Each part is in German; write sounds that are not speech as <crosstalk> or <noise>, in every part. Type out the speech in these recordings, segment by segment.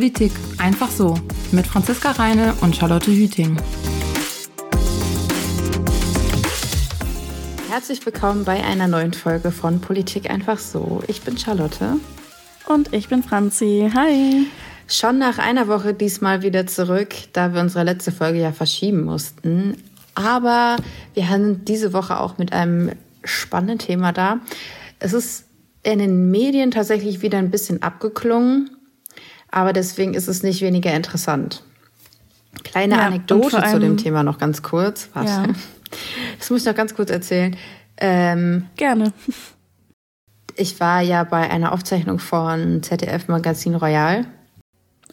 Politik einfach so mit Franziska Reine und Charlotte Hüting. Herzlich willkommen bei einer neuen Folge von Politik einfach so. Ich bin Charlotte. Und ich bin Franzi. Hi. Schon nach einer Woche diesmal wieder zurück, da wir unsere letzte Folge ja verschieben mussten. Aber wir haben diese Woche auch mit einem spannenden Thema da. Es ist in den Medien tatsächlich wieder ein bisschen abgeklungen aber deswegen ist es nicht weniger interessant. Kleine ja, Anekdote zu dem Thema noch ganz kurz. Warte. Ja. <laughs> Das muss ich noch ganz kurz erzählen. Ähm, Gerne. Ich war ja bei einer Aufzeichnung von ZDF Magazin Royal.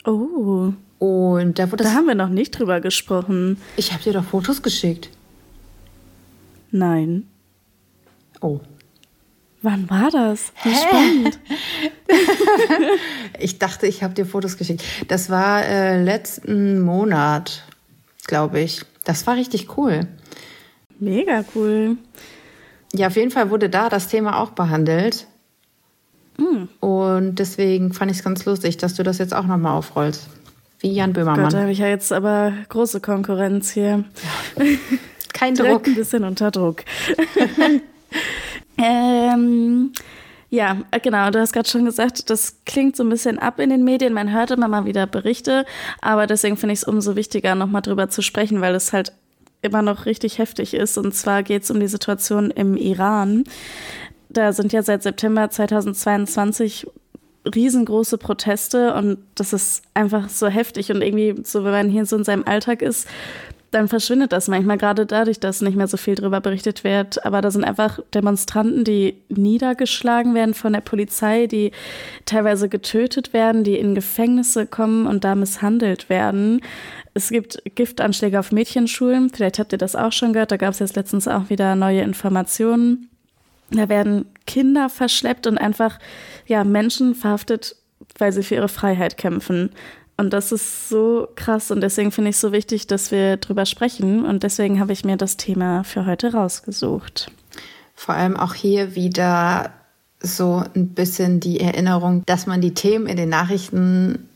Oh. Und da wurde Da haben wir noch nicht drüber gesprochen. Ich habe dir doch Fotos geschickt. Nein. Oh. Wann war das? Wie spannend. <laughs> ich dachte, ich habe dir Fotos geschickt. Das war äh, letzten Monat, glaube ich. Das war richtig cool. Mega cool. Ja, auf jeden Fall wurde da das Thema auch behandelt. Mm. Und deswegen fand ich es ganz lustig, dass du das jetzt auch nochmal aufrollst. Wie Jan Böhmermann. Gott, da habe ich ja jetzt aber große Konkurrenz hier. Kein <laughs> Druck. ein bisschen unter Druck. <laughs> Ähm, ja, genau, du hast gerade schon gesagt, das klingt so ein bisschen ab in den Medien. Man hört immer mal wieder Berichte, aber deswegen finde ich es umso wichtiger, nochmal drüber zu sprechen, weil es halt immer noch richtig heftig ist. Und zwar geht es um die Situation im Iran. Da sind ja seit September 2022 riesengroße Proteste und das ist einfach so heftig und irgendwie so, wenn man hier so in seinem Alltag ist, dann verschwindet das manchmal gerade dadurch, dass nicht mehr so viel darüber berichtet wird. Aber da sind einfach Demonstranten, die niedergeschlagen werden von der Polizei, die teilweise getötet werden, die in Gefängnisse kommen und da misshandelt werden. Es gibt Giftanschläge auf Mädchenschulen. Vielleicht habt ihr das auch schon gehört. Da gab es jetzt letztens auch wieder neue Informationen. Da werden Kinder verschleppt und einfach ja, Menschen verhaftet, weil sie für ihre Freiheit kämpfen. Und das ist so krass und deswegen finde ich es so wichtig, dass wir drüber sprechen. Und deswegen habe ich mir das Thema für heute rausgesucht. Vor allem auch hier wieder so ein bisschen die Erinnerung, dass man die Themen in den Nachrichten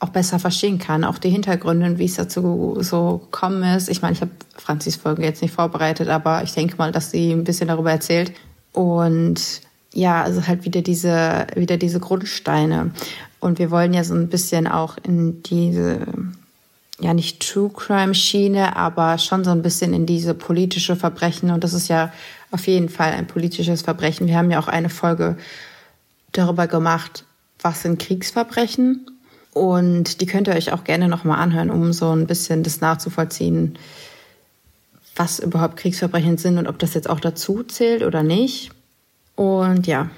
auch besser verstehen kann, auch die Hintergründe und wie es dazu so gekommen ist. Ich meine, ich habe Franzis Folge jetzt nicht vorbereitet, aber ich denke mal, dass sie ein bisschen darüber erzählt. Und ja, also halt wieder diese, wieder diese Grundsteine. Und wir wollen ja so ein bisschen auch in diese, ja nicht True Crime Schiene, aber schon so ein bisschen in diese politische Verbrechen. Und das ist ja auf jeden Fall ein politisches Verbrechen. Wir haben ja auch eine Folge darüber gemacht, was sind Kriegsverbrechen. Und die könnt ihr euch auch gerne nochmal anhören, um so ein bisschen das nachzuvollziehen, was überhaupt Kriegsverbrechen sind und ob das jetzt auch dazu zählt oder nicht. Und ja,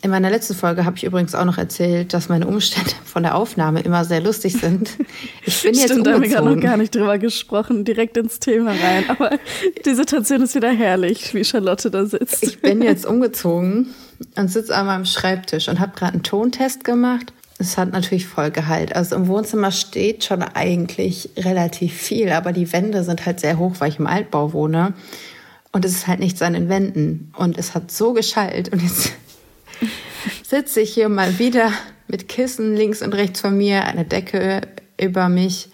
in meiner letzten Folge habe ich übrigens auch noch erzählt, dass meine Umstände <laughs> von der Aufnahme immer sehr lustig sind. Ich bin jetzt Stimmt, umgezogen. da haben wir noch gar nicht drüber gesprochen, direkt ins Thema rein. Aber die Situation ist wieder herrlich, wie Charlotte da sitzt. Ich bin jetzt umgezogen und sitze an meinem Schreibtisch und habe gerade einen Tontest gemacht. Es hat natürlich Vollgehalt. Also im Wohnzimmer steht schon eigentlich relativ viel, aber die Wände sind halt sehr hoch, weil ich im Altbau wohne. Und es ist halt nichts an den Wänden. Und es hat so geschallt. Und jetzt sitze ich hier mal wieder mit Kissen links und rechts von mir, eine Decke über mich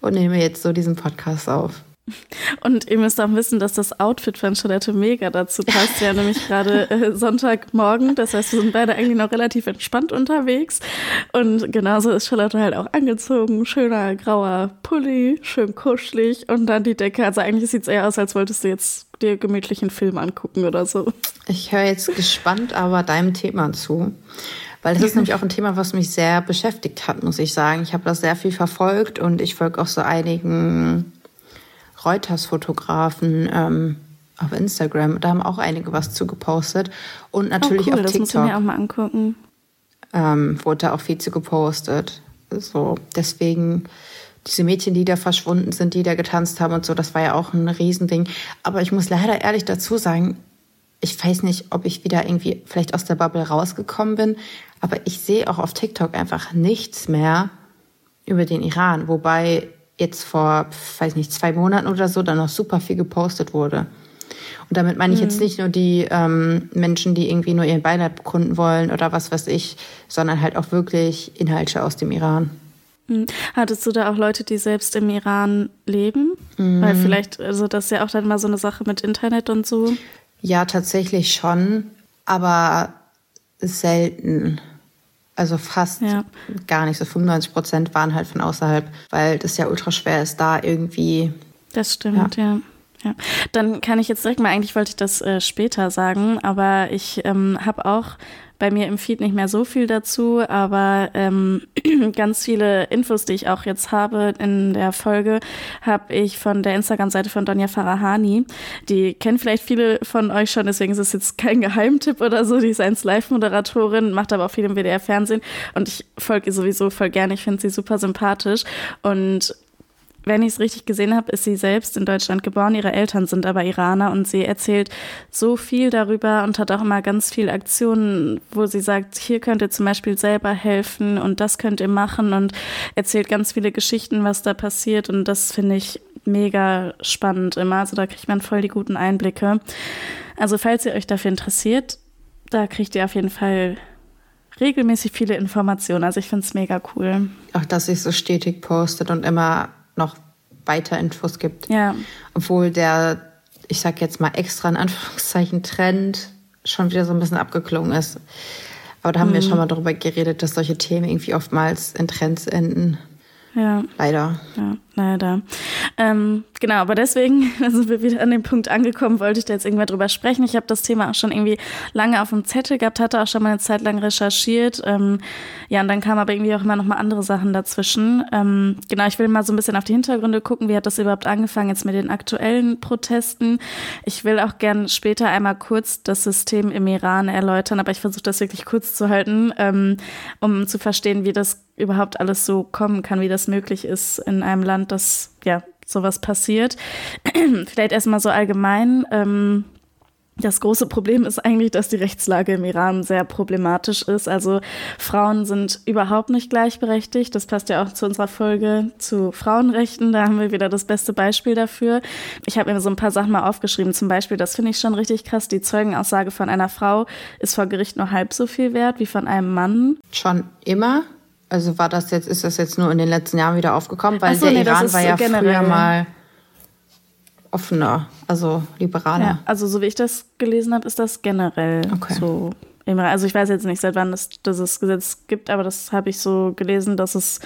und nehme jetzt so diesen Podcast auf. <laughs> Und ihr müsst auch wissen, dass das Outfit von Charlotte mega dazu passt. Ja, nämlich gerade <laughs> äh, Sonntagmorgen. Das heißt, wir sind beide eigentlich noch relativ entspannt unterwegs. Und genauso ist Charlotte halt auch angezogen. Schöner grauer Pulli, schön kuschelig und dann die Decke. Also eigentlich sieht es eher aus, als wolltest du jetzt dir gemütlichen Film angucken oder so. Ich höre jetzt gespannt aber deinem Thema zu. Weil das ist nämlich auch ein Thema, was mich sehr beschäftigt hat, muss ich sagen. Ich habe das sehr viel verfolgt und ich folge auch so einigen Reuters-Fotografen ähm, auf Instagram. Da haben auch einige was zu gepostet. Und natürlich oh cool, auf TikTok. Das muss ich mir auch mal angucken. Ähm, wurde da auch viel zu gepostet. So, deswegen diese Mädchen, die da verschwunden sind, die da getanzt haben und so, das war ja auch ein Riesending. Aber ich muss leider ehrlich dazu sagen, ich weiß nicht, ob ich wieder irgendwie vielleicht aus der Bubble rausgekommen bin, aber ich sehe auch auf TikTok einfach nichts mehr über den Iran, wobei jetzt vor, weiß nicht, zwei Monaten oder so dann noch super viel gepostet wurde. Und damit meine ich jetzt mhm. nicht nur die ähm, Menschen, die irgendwie nur ihren Beileid bekunden wollen oder was weiß ich, sondern halt auch wirklich Inhalte aus dem Iran. Mhm. Hattest du da auch Leute, die selbst im Iran leben? Mhm. Weil vielleicht, also das ist ja auch dann mal so eine Sache mit Internet und so. Ja, tatsächlich schon, aber selten. Also fast ja. gar nicht. So 95 Prozent waren halt von außerhalb, weil das ja ultra schwer ist, da irgendwie. Das stimmt, ja. ja. Ja, dann kann ich jetzt direkt mal, eigentlich wollte ich das äh, später sagen, aber ich ähm, habe auch bei mir im Feed nicht mehr so viel dazu, aber ähm, <clears throat> ganz viele Infos, die ich auch jetzt habe in der Folge, habe ich von der Instagram-Seite von Donja Farahani. Die kennen vielleicht viele von euch schon, deswegen ist es jetzt kein Geheimtipp oder so. Die ist 1 Live-Moderatorin, macht aber auch viel im WDR-Fernsehen und ich folge ihr sowieso voll gerne. Ich finde sie super sympathisch und wenn ich es richtig gesehen habe, ist sie selbst in Deutschland geboren. Ihre Eltern sind aber Iraner und sie erzählt so viel darüber und hat auch immer ganz viele Aktionen, wo sie sagt, hier könnt ihr zum Beispiel selber helfen und das könnt ihr machen und erzählt ganz viele Geschichten, was da passiert und das finde ich mega spannend immer. Also da kriegt man voll die guten Einblicke. Also falls ihr euch dafür interessiert, da kriegt ihr auf jeden Fall regelmäßig viele Informationen. Also ich finde es mega cool. Auch dass sie so stetig postet und immer noch weiter Infos gibt. Ja. Obwohl der, ich sag jetzt mal extra in Anführungszeichen, Trend schon wieder so ein bisschen abgeklungen ist. Aber da haben mhm. wir schon mal darüber geredet, dass solche Themen irgendwie oftmals in Trends enden. Ja. Leider. Ja, leider. Ähm, genau, aber deswegen <laughs> sind wir wieder an dem Punkt angekommen, wollte ich da jetzt irgendwann drüber sprechen. Ich habe das Thema auch schon irgendwie lange auf dem Zettel gehabt, hatte auch schon mal eine Zeit lang recherchiert. Ähm, ja, und dann kamen aber irgendwie auch immer noch mal andere Sachen dazwischen. Ähm, genau, ich will mal so ein bisschen auf die Hintergründe gucken. Wie hat das überhaupt angefangen jetzt mit den aktuellen Protesten? Ich will auch gern später einmal kurz das System im Iran erläutern, aber ich versuche das wirklich kurz zu halten, ähm, um zu verstehen, wie das überhaupt alles so kommen kann, wie das möglich ist in einem Land, das ja sowas passiert. <clears throat> Vielleicht erstmal so allgemein. Ähm, das große Problem ist eigentlich, dass die Rechtslage im Iran sehr problematisch ist. Also Frauen sind überhaupt nicht gleichberechtigt. Das passt ja auch zu unserer Folge zu Frauenrechten. Da haben wir wieder das beste Beispiel dafür. Ich habe mir so ein paar Sachen mal aufgeschrieben. Zum Beispiel, das finde ich schon richtig krass. Die Zeugenaussage von einer Frau ist vor Gericht nur halb so viel wert wie von einem Mann. Schon immer? Also war das jetzt, ist das jetzt nur in den letzten Jahren wieder aufgekommen? Weil so, der nee, Iran war ja generell. früher mal offener, also liberaler. Ja, also so wie ich das gelesen habe, ist das generell okay. so. Also ich weiß jetzt nicht, seit wann es dieses Gesetz gibt, aber das habe ich so gelesen, dass es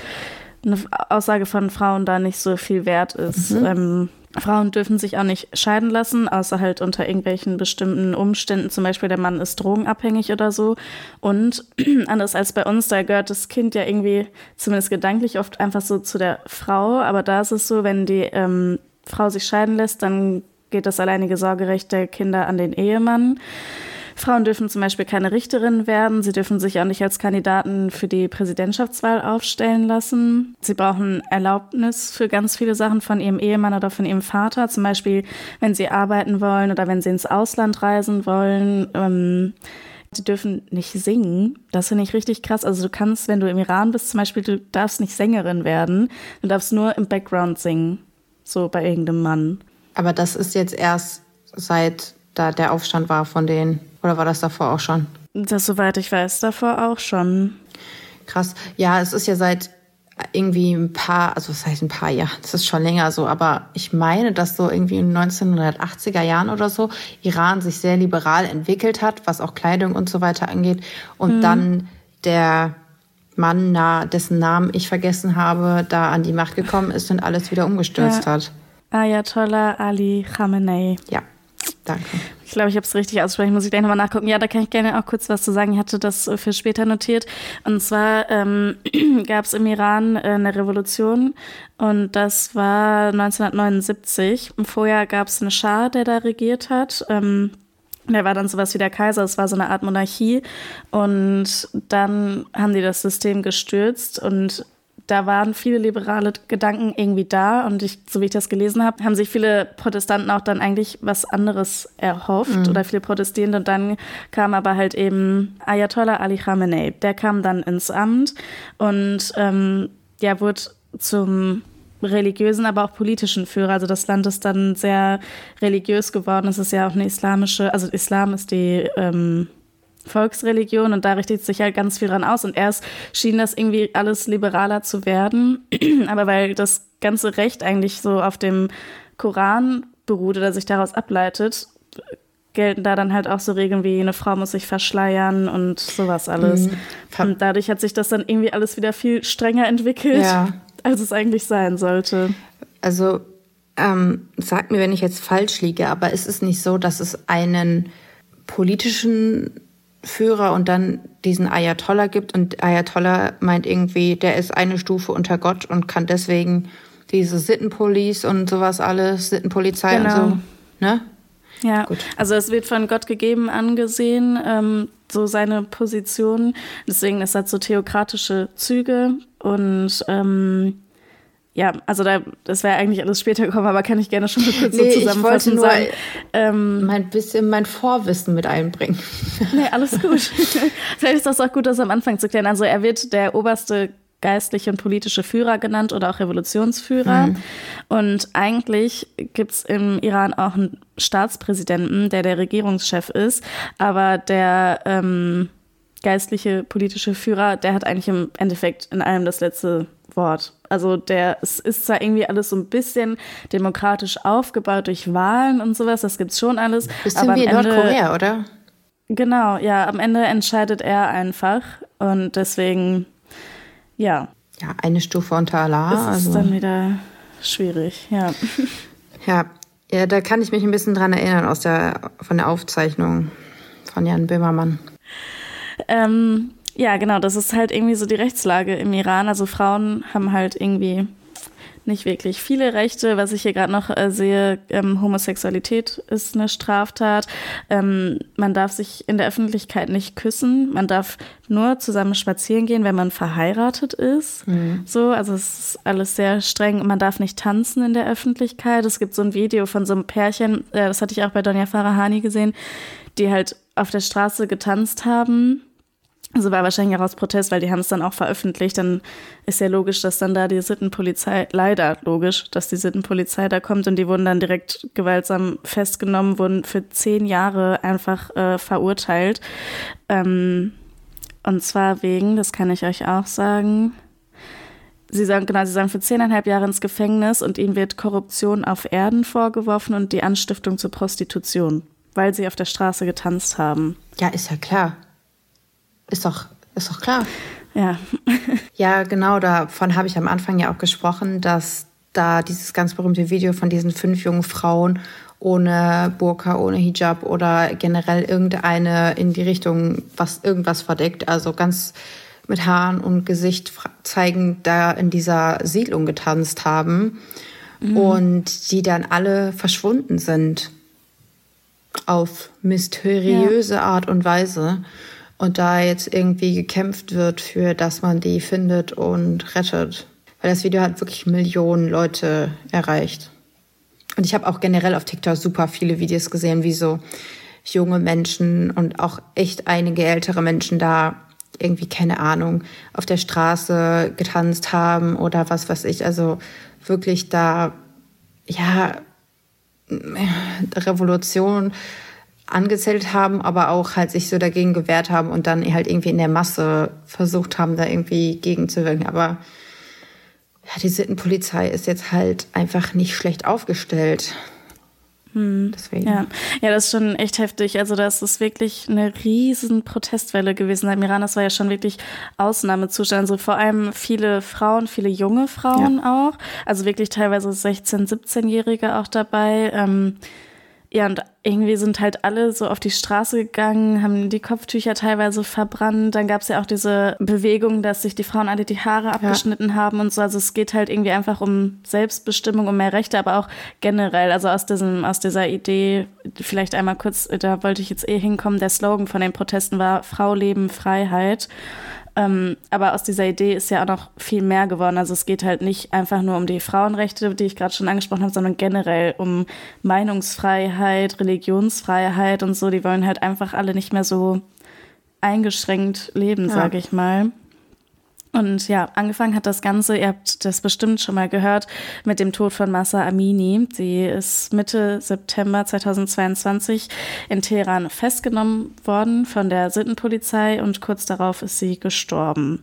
eine Aussage von Frauen da nicht so viel wert ist. Mhm. Ähm, Frauen dürfen sich auch nicht scheiden lassen, außer halt unter irgendwelchen bestimmten Umständen. Zum Beispiel der Mann ist drogenabhängig oder so. Und <clears throat> anders als bei uns, da gehört das Kind ja irgendwie, zumindest gedanklich, oft einfach so zu der Frau. Aber da ist es so, wenn die ähm, Frau sich scheiden lässt, dann geht das alleinige Sorgerecht der Kinder an den Ehemann. Frauen dürfen zum Beispiel keine Richterin werden. Sie dürfen sich auch nicht als Kandidaten für die Präsidentschaftswahl aufstellen lassen. Sie brauchen Erlaubnis für ganz viele Sachen von ihrem Ehemann oder von ihrem Vater. Zum Beispiel, wenn sie arbeiten wollen oder wenn sie ins Ausland reisen wollen. Ähm, Sie dürfen nicht singen. Das finde ich richtig krass. Also du kannst, wenn du im Iran bist, zum Beispiel, du darfst nicht Sängerin werden. Du darfst nur im Background singen. So bei irgendeinem Mann. Aber das ist jetzt erst seit da der Aufstand war von denen. Oder war das davor auch schon? Das, soweit ich weiß, davor auch schon. Krass. Ja, es ist ja seit irgendwie ein paar, also was heißt ein paar Jahren, das ist schon länger so, aber ich meine, dass so irgendwie in 1980er Jahren oder so Iran sich sehr liberal entwickelt hat, was auch Kleidung und so weiter angeht. Und mhm. dann der Mann, dessen Namen ich vergessen habe, da an die Macht gekommen ist und alles wieder umgestürzt ja. hat. Ayatollah Ali Khamenei. Ja, danke. Ich glaube, ich habe es richtig aussprechen, muss ich gleich nochmal nachgucken. Ja, da kann ich gerne auch kurz was zu sagen. Ich hatte das für später notiert. Und zwar ähm, <clears throat> gab es im Iran äh, eine Revolution und das war 1979. Vorher gab es einen Schah, der da regiert hat. Ähm, der war dann sowas wie der Kaiser, es war so eine Art Monarchie. Und dann haben die das System gestürzt und da waren viele liberale Gedanken irgendwie da und ich, so wie ich das gelesen habe, haben sich viele Protestanten auch dann eigentlich was anderes erhofft mhm. oder viele Protestierende und dann kam aber halt eben Ayatollah Ali Khamenei, der kam dann ins Amt und ähm, ja, wurde zum religiösen, aber auch politischen Führer. Also das Land ist dann sehr religiös geworden. Es ist ja auch eine islamische, also Islam ist die ähm, Volksreligion und da richtet sich halt ganz viel dran aus. Und erst schien das irgendwie alles liberaler zu werden. <clears throat> aber weil das ganze Recht eigentlich so auf dem Koran beruht oder sich daraus ableitet, gelten da dann halt auch so Regeln wie eine Frau muss sich verschleiern und sowas alles. Mhm. Und dadurch hat sich das dann irgendwie alles wieder viel strenger entwickelt. Ja als es eigentlich sein sollte. Also ähm, sag mir, wenn ich jetzt falsch liege, aber ist es nicht so, dass es einen politischen Führer und dann diesen Ayatollah gibt und Ayatollah meint irgendwie, der ist eine Stufe unter Gott und kann deswegen diese Sittenpolice und sowas alles, Sittenpolizei genau. und so, ne? Ja, Gut. also es wird von Gott gegeben angesehen, ähm, so seine Position. Deswegen ist das so theokratische Züge und ähm, ja, also da, das wäre eigentlich alles später gekommen, aber kann ich gerne schon mal kurz nee, so zusammenfassen. Ich wollte nur sagen, ähm, mein bisschen mein Vorwissen mit einbringen. Nee, alles gut. <laughs> Vielleicht ist das auch gut, das am Anfang zu klären. Also er wird der oberste geistliche und politische Führer genannt oder auch Revolutionsführer. Mhm. Und eigentlich gibt es im Iran auch einen Staatspräsidenten, der der Regierungschef ist, aber der ähm, geistliche politische Führer, der hat eigentlich im Endeffekt in allem das letzte Wort. Also der es ist zwar irgendwie alles so ein bisschen demokratisch aufgebaut durch Wahlen und sowas, das gibt's schon alles. Bisschen aber wie in Nordkorea, oder? Genau, ja, am Ende entscheidet er einfach und deswegen ja. Ja, eine Stufe unter Allah. Das ist also. dann wieder schwierig, ja. <laughs> Ja, ja, da kann ich mich ein bisschen dran erinnern aus der, von der Aufzeichnung von Jan Böhmermann. Ähm, ja, genau, das ist halt irgendwie so die Rechtslage im Iran. Also Frauen haben halt irgendwie nicht wirklich viele Rechte. Was ich hier gerade noch äh, sehe, ähm, Homosexualität ist eine Straftat. Ähm, man darf sich in der Öffentlichkeit nicht küssen. Man darf nur zusammen spazieren gehen, wenn man verheiratet ist. Mhm. So, also es ist alles sehr streng. Man darf nicht tanzen in der Öffentlichkeit. Es gibt so ein Video von so einem Pärchen, äh, das hatte ich auch bei Donja Farahani gesehen, die halt auf der Straße getanzt haben also war wahrscheinlich auch aus Protest, weil die haben es dann auch veröffentlicht. Dann ist ja logisch, dass dann da die Sittenpolizei, leider logisch, dass die Sittenpolizei da kommt und die wurden dann direkt gewaltsam festgenommen, wurden für zehn Jahre einfach äh, verurteilt. Ähm, und zwar wegen, das kann ich euch auch sagen, Sie sagen, genau, sie sagen für zehneinhalb Jahre ins Gefängnis und ihnen wird Korruption auf Erden vorgeworfen und die Anstiftung zur Prostitution, weil sie auf der Straße getanzt haben. Ja, ist ja klar. Ist doch, ist doch klar. Ja. <laughs> ja, genau, davon habe ich am Anfang ja auch gesprochen, dass da dieses ganz berühmte Video von diesen fünf jungen Frauen ohne Burka, ohne Hijab oder generell irgendeine in die Richtung, was irgendwas verdeckt, also ganz mit Haaren und Gesicht zeigen, da in dieser Siedlung getanzt haben mhm. und die dann alle verschwunden sind auf mysteriöse ja. Art und Weise und da jetzt irgendwie gekämpft wird für, dass man die findet und rettet. Weil das Video hat wirklich Millionen Leute erreicht. Und ich habe auch generell auf TikTok super viele Videos gesehen, wie so junge Menschen und auch echt einige ältere Menschen da irgendwie, keine Ahnung, auf der Straße getanzt haben oder was weiß ich. Also wirklich da, ja, Revolution angezettelt haben, aber auch halt sich so dagegen gewehrt haben und dann halt irgendwie in der Masse versucht haben, da irgendwie gegenzuwirken. Aber ja, die Sittenpolizei ist jetzt halt einfach nicht schlecht aufgestellt. Hm. Deswegen. Ja. ja, das ist schon echt heftig. Also das ist wirklich eine riesen Protestwelle gewesen im Iran. Das war ja schon wirklich Ausnahmezustand. Also vor allem viele Frauen, viele junge Frauen ja. auch. Also wirklich teilweise 16-, 17-Jährige auch dabei. Ähm, ja, und irgendwie sind halt alle so auf die Straße gegangen, haben die Kopftücher teilweise verbrannt. Dann gab es ja auch diese Bewegung, dass sich die Frauen alle die Haare abgeschnitten ja. haben und so. Also es geht halt irgendwie einfach um Selbstbestimmung, um mehr Rechte, aber auch generell. Also aus diesem, aus dieser Idee, vielleicht einmal kurz, da wollte ich jetzt eh hinkommen. Der Slogan von den Protesten war Frau, Leben, Freiheit. Ähm, aber aus dieser Idee ist ja auch noch viel mehr geworden. Also es geht halt nicht einfach nur um die Frauenrechte, die ich gerade schon angesprochen habe, sondern generell um Meinungsfreiheit, Religionsfreiheit und so. Die wollen halt einfach alle nicht mehr so eingeschränkt leben, ja. sage ich mal. Und ja, angefangen hat das Ganze, ihr habt das bestimmt schon mal gehört, mit dem Tod von Massa Amini. Sie ist Mitte September 2022 in Teheran festgenommen worden von der Sittenpolizei und kurz darauf ist sie gestorben.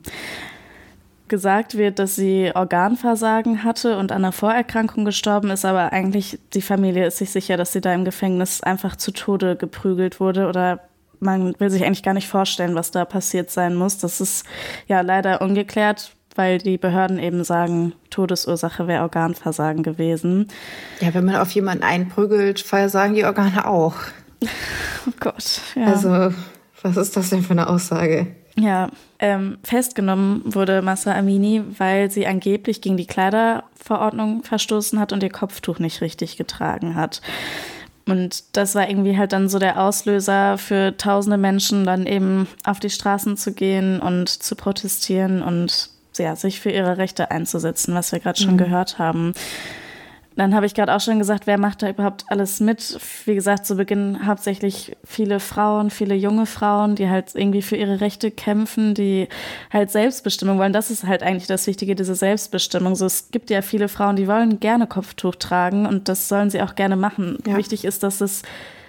Gesagt wird, dass sie Organversagen hatte und an einer Vorerkrankung gestorben ist, aber eigentlich die Familie ist sich sicher, dass sie da im Gefängnis einfach zu Tode geprügelt wurde oder man will sich eigentlich gar nicht vorstellen, was da passiert sein muss. Das ist ja leider ungeklärt, weil die Behörden eben sagen, Todesursache wäre Organversagen gewesen. Ja, wenn man auf jemanden einprügelt, versagen die Organe auch. <laughs> Oh Gott. Ja. Also, was ist das denn für eine Aussage? Ja, ähm, festgenommen wurde Massa Amini, weil sie angeblich gegen die Kleiderverordnung verstoßen hat und ihr Kopftuch nicht richtig getragen hat. Und das war irgendwie halt dann so der Auslöser für tausende Menschen, dann eben auf die Straßen zu gehen und zu protestieren und ja, sich für ihre Rechte einzusetzen, was wir gerade schon mhm. gehört haben. Dann habe ich gerade auch schon gesagt, wer macht da überhaupt alles mit? Wie gesagt, zu Beginn hauptsächlich viele Frauen, viele junge Frauen, die halt irgendwie für ihre Rechte kämpfen, die halt Selbstbestimmung wollen. Das ist halt eigentlich das Wichtige, diese Selbstbestimmung. So, es gibt ja viele Frauen, die wollen gerne Kopftuch tragen und das sollen sie auch gerne machen. Ja. Wichtig ist, dass es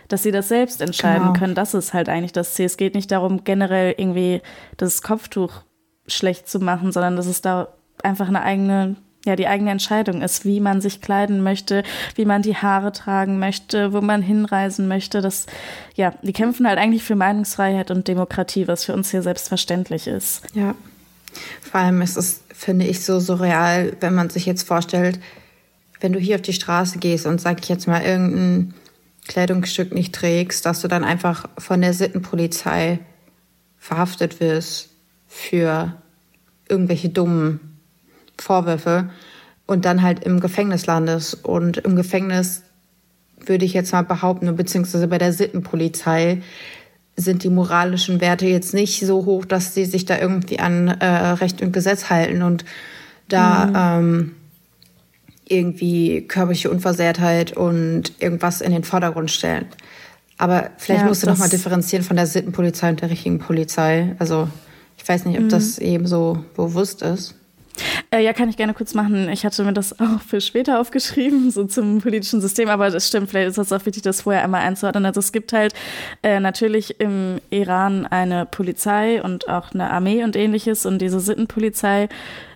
dass sie das selbst entscheiden genau. können. Das ist halt eigentlich das Ziel. Es geht nicht darum, generell irgendwie das Kopftuch schlecht zu machen, sondern dass es da einfach eine eigene ja die eigene Entscheidung ist, wie man sich kleiden möchte, wie man die Haare tragen möchte, wo man hinreisen möchte. Das, ja, die kämpfen halt eigentlich für Meinungsfreiheit und Demokratie, was für uns hier selbstverständlich ist. Ja. Vor allem ist es, finde ich, so surreal, wenn man sich jetzt vorstellt, wenn du hier auf die Straße gehst und sag ich jetzt mal irgendein Kleidungsstück nicht trägst, dass du dann einfach von der Sittenpolizei verhaftet wirst für irgendwelche dummen Vorwürfe und dann halt im Gefängnis landest. Und im Gefängnis würde ich jetzt mal behaupten, beziehungsweise bei der Sittenpolizei sind die moralischen Werte jetzt nicht so hoch, dass sie sich da irgendwie an äh, Recht und Gesetz halten und da mhm. ähm, irgendwie körperliche Unversehrtheit und irgendwas in den Vordergrund stellen. Aber vielleicht ja, musst du noch mal differenzieren von der Sittenpolizei und der richtigen Polizei. Also ich weiß nicht, ob mhm. das eben so bewusst ist. Äh, ja, kann ich gerne kurz machen. Ich hatte mir das <laughs> auch für später aufgeschrieben, so zum politischen System, aber das stimmt, vielleicht ist es auch wichtig, das vorher einmal einzuordnen. Also es gibt halt äh, natürlich im Iran eine Polizei und auch eine Armee und ähnliches und diese Sittenpolizei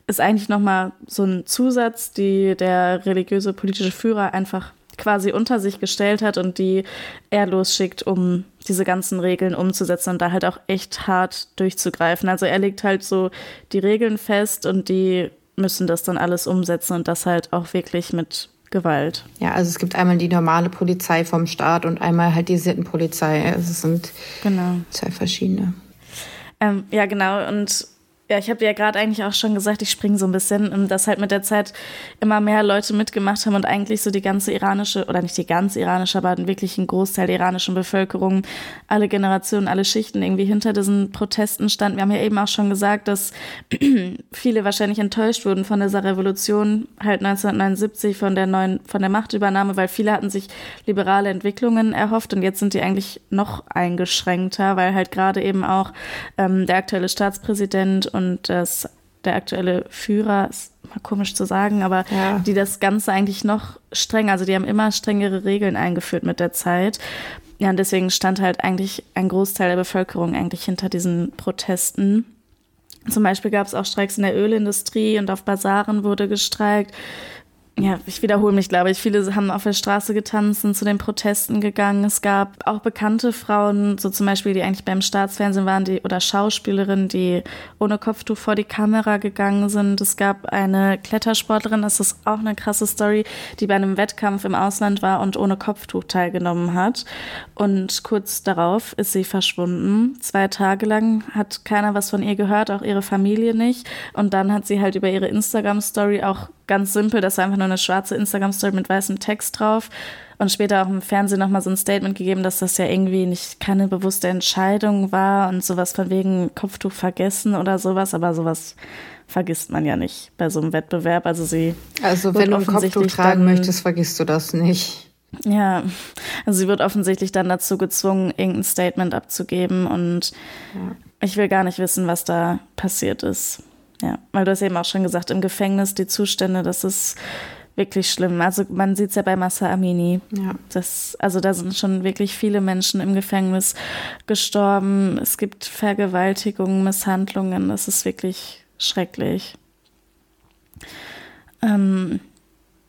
ist eigentlich nochmal so ein Zusatz, die der religiöse politische Führer einfach quasi unter sich gestellt hat und die er losschickt, um diese ganzen Regeln umzusetzen und da halt auch echt hart durchzugreifen. Also er legt halt so die Regeln fest und die müssen das dann alles umsetzen und das halt auch wirklich mit Gewalt. Ja, also es gibt einmal die normale Polizei vom Staat und einmal halt die Sittenpolizei. Also es sind genau. zwei verschiedene. Ähm, ja, genau. Und ja, ich habe ja gerade eigentlich auch schon gesagt, ich springe so ein bisschen, dass halt mit der Zeit immer mehr Leute mitgemacht haben und eigentlich so die ganze iranische, oder nicht die ganze iranische, aber wirklich ein Großteil der iranischen Bevölkerung, alle Generationen, alle Schichten irgendwie hinter diesen Protesten standen. Wir haben ja eben auch schon gesagt, dass <clears throat> viele wahrscheinlich enttäuscht wurden von dieser Revolution halt 1979 von der neuen, von der Machtübernahme, weil viele hatten sich liberale Entwicklungen erhofft und jetzt sind die eigentlich noch eingeschränkter, weil halt gerade eben auch ähm, der aktuelle Staatspräsident und das, der aktuelle Führer, ist mal komisch zu sagen, aber ja. die das Ganze eigentlich noch strenger, also die haben immer strengere Regeln eingeführt mit der Zeit. Ja, und deswegen stand halt eigentlich ein Großteil der Bevölkerung eigentlich hinter diesen Protesten. Zum Beispiel gab es auch Streiks in der Ölindustrie und auf Basaren wurde gestreikt ja, ich wiederhole mich, glaube ich. Viele haben auf der Straße getanzt, sind zu den Protesten gegangen. Es gab auch bekannte Frauen, so zum Beispiel, die eigentlich beim Staatsfernsehen waren, die oder Schauspielerinnen, die ohne Kopftuch vor die Kamera gegangen sind. Es gab eine Klettersportlerin, das ist auch eine krasse Story, die bei einem Wettkampf im Ausland war und ohne Kopftuch teilgenommen hat. Und kurz darauf ist sie verschwunden. Zwei Tage lang hat keiner was von ihr gehört, auch ihre Familie nicht. Und dann hat sie halt über ihre Instagram-Story auch ganz simpel, das war einfach nur eine schwarze Instagram-Story mit weißem Text drauf und später auch im Fernsehen nochmal so ein Statement gegeben, dass das ja irgendwie nicht keine bewusste Entscheidung war und sowas von wegen Kopftuch vergessen oder sowas, aber sowas vergisst man ja nicht bei so einem Wettbewerb. Also sie. Also wenn du ein Kopftuch tragen möchtest, vergisst du das nicht. Ja, also sie wird offensichtlich dann dazu gezwungen, irgendein Statement abzugeben und ja. ich will gar nicht wissen, was da passiert ist. Ja, weil du hast eben auch schon gesagt, im Gefängnis die Zustände, das ist wirklich schlimm. Also man sieht es ja bei Massa Amini. Ja. Das, also da sind schon wirklich viele Menschen im Gefängnis gestorben. Es gibt Vergewaltigungen, Misshandlungen. Das ist wirklich schrecklich. Ähm,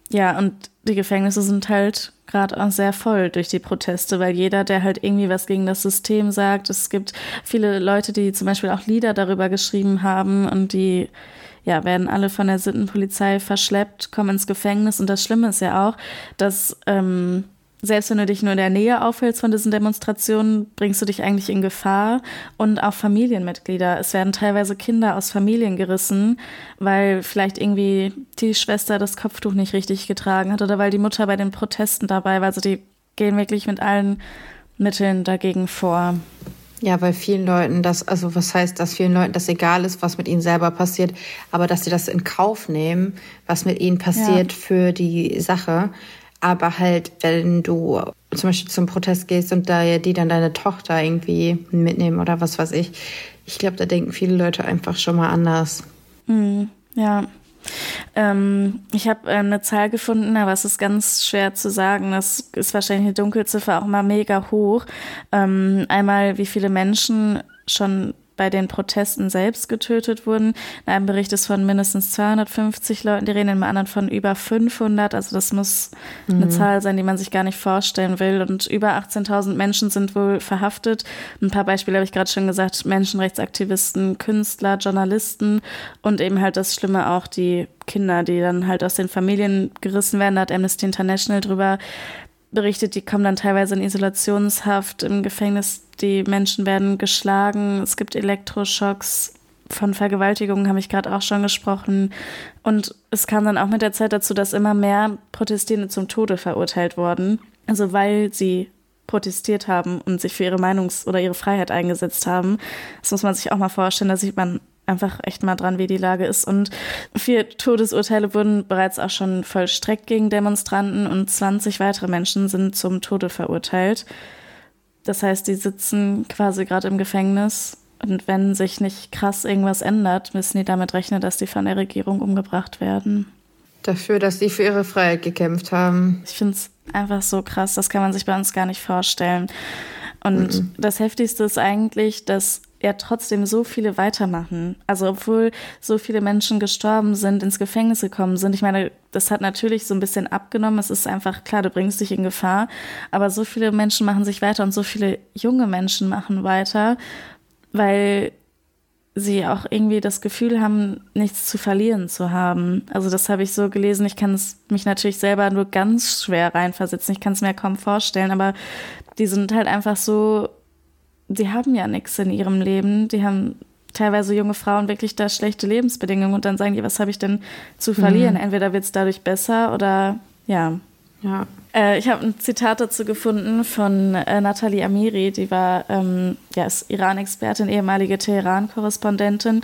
ja, und die Gefängnisse sind halt gerade auch sehr voll durch die Proteste, weil jeder, der halt irgendwie was gegen das System sagt, es gibt viele Leute, die zum Beispiel auch Lieder darüber geschrieben haben und die ja, werden alle von der Sittenpolizei verschleppt, kommen ins Gefängnis. Und das Schlimme ist ja auch, dass ähm, selbst wenn du dich nur in der Nähe aufhältst von diesen Demonstrationen, bringst du dich eigentlich in Gefahr. Und auch Familienmitglieder. Es werden teilweise Kinder aus Familien gerissen, weil vielleicht irgendwie die Schwester das Kopftuch nicht richtig getragen hat oder weil die Mutter bei den Protesten dabei war. Also die gehen wirklich mit allen Mitteln dagegen vor. Ja, weil vielen Leuten das, also was heißt, dass vielen Leuten das egal ist, was mit ihnen selber passiert, aber dass sie das in Kauf nehmen, was mit ihnen passiert ja. für die Sache. Aber halt, wenn du zum Beispiel zum Protest gehst und da die dann deine Tochter irgendwie mitnehmen oder was weiß ich, ich glaube, da denken viele Leute einfach schon mal anders. Mhm, ja. Ähm, ich habe äh, eine Zahl gefunden, aber es ist ganz schwer zu sagen. Das ist wahrscheinlich eine Dunkelziffer auch mal mega hoch. Ähm, einmal, wie viele Menschen schon bei den Protesten selbst getötet wurden. In einem Bericht ist von mindestens 250 Leuten die reden, in einem anderen von über 500. Also das muss mhm. eine Zahl sein, die man sich gar nicht vorstellen will. Und über 18.000 Menschen sind wohl verhaftet. Ein paar Beispiele habe ich gerade schon gesagt. Menschenrechtsaktivisten, Künstler, Journalisten und eben halt das Schlimme auch die Kinder, die dann halt aus den Familien gerissen werden. Da hat Amnesty International drüber berichtet, die kommen dann teilweise in Isolationshaft im Gefängnis. Die Menschen werden geschlagen. Es gibt Elektroschocks. Von Vergewaltigungen habe ich gerade auch schon gesprochen. Und es kam dann auch mit der Zeit dazu, dass immer mehr Protestierende zum Tode verurteilt wurden. Also weil sie protestiert haben und sich für ihre Meinungs- oder ihre Freiheit eingesetzt haben. Das muss man sich auch mal vorstellen. Da sieht man einfach echt mal dran, wie die Lage ist. Und vier Todesurteile wurden bereits auch schon vollstreckt gegen Demonstranten und 20 weitere Menschen sind zum Tode verurteilt. Das heißt, die sitzen quasi gerade im Gefängnis und wenn sich nicht krass irgendwas ändert, müssen die damit rechnen, dass die von der Regierung umgebracht werden. Dafür, dass sie für ihre Freiheit gekämpft haben. Ich finde es einfach so krass, das kann man sich bei uns gar nicht vorstellen. Und mhm. das Heftigste ist eigentlich, dass ja trotzdem so viele weitermachen. Also obwohl so viele Menschen gestorben sind, ins Gefängnis gekommen sind. Ich meine, das hat natürlich so ein bisschen abgenommen. Es ist einfach klar, du bringst dich in Gefahr. Aber so viele Menschen machen sich weiter und so viele junge Menschen machen weiter, weil sie auch irgendwie das Gefühl haben, nichts zu verlieren zu haben. Also das habe ich so gelesen. Ich kann es mich natürlich selber nur ganz schwer reinversetzen. Ich kann es mir kaum vorstellen, aber die sind halt einfach so sie haben ja nichts in ihrem Leben. Die haben teilweise junge Frauen wirklich da schlechte Lebensbedingungen und dann sagen die, was habe ich denn zu verlieren? Mhm. Entweder wird es dadurch besser oder ja. Ja. Äh, ich habe ein Zitat dazu gefunden von äh, Nathalie Amiri, die war ähm, ja, ist Iran-Expertin, ehemalige Teheran-Korrespondentin.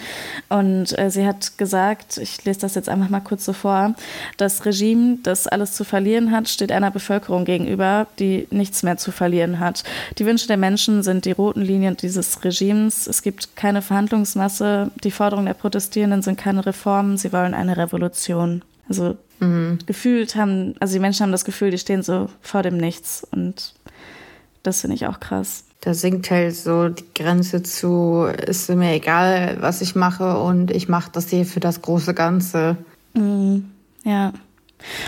Und äh, sie hat gesagt, ich lese das jetzt einfach mal kurz so vor, das Regime, das alles zu verlieren hat, steht einer Bevölkerung gegenüber, die nichts mehr zu verlieren hat. Die Wünsche der Menschen sind die roten Linien dieses Regimes. Es gibt keine Verhandlungsmasse. Die Forderungen der Protestierenden sind keine Reformen. Sie wollen eine Revolution. Also mhm. gefühlt haben, also die Menschen haben das Gefühl, die stehen so vor dem Nichts und das finde ich auch krass. Da sinkt halt so die Grenze zu, ist mir egal, was ich mache und ich mache das hier für das große Ganze. Mhm. Ja.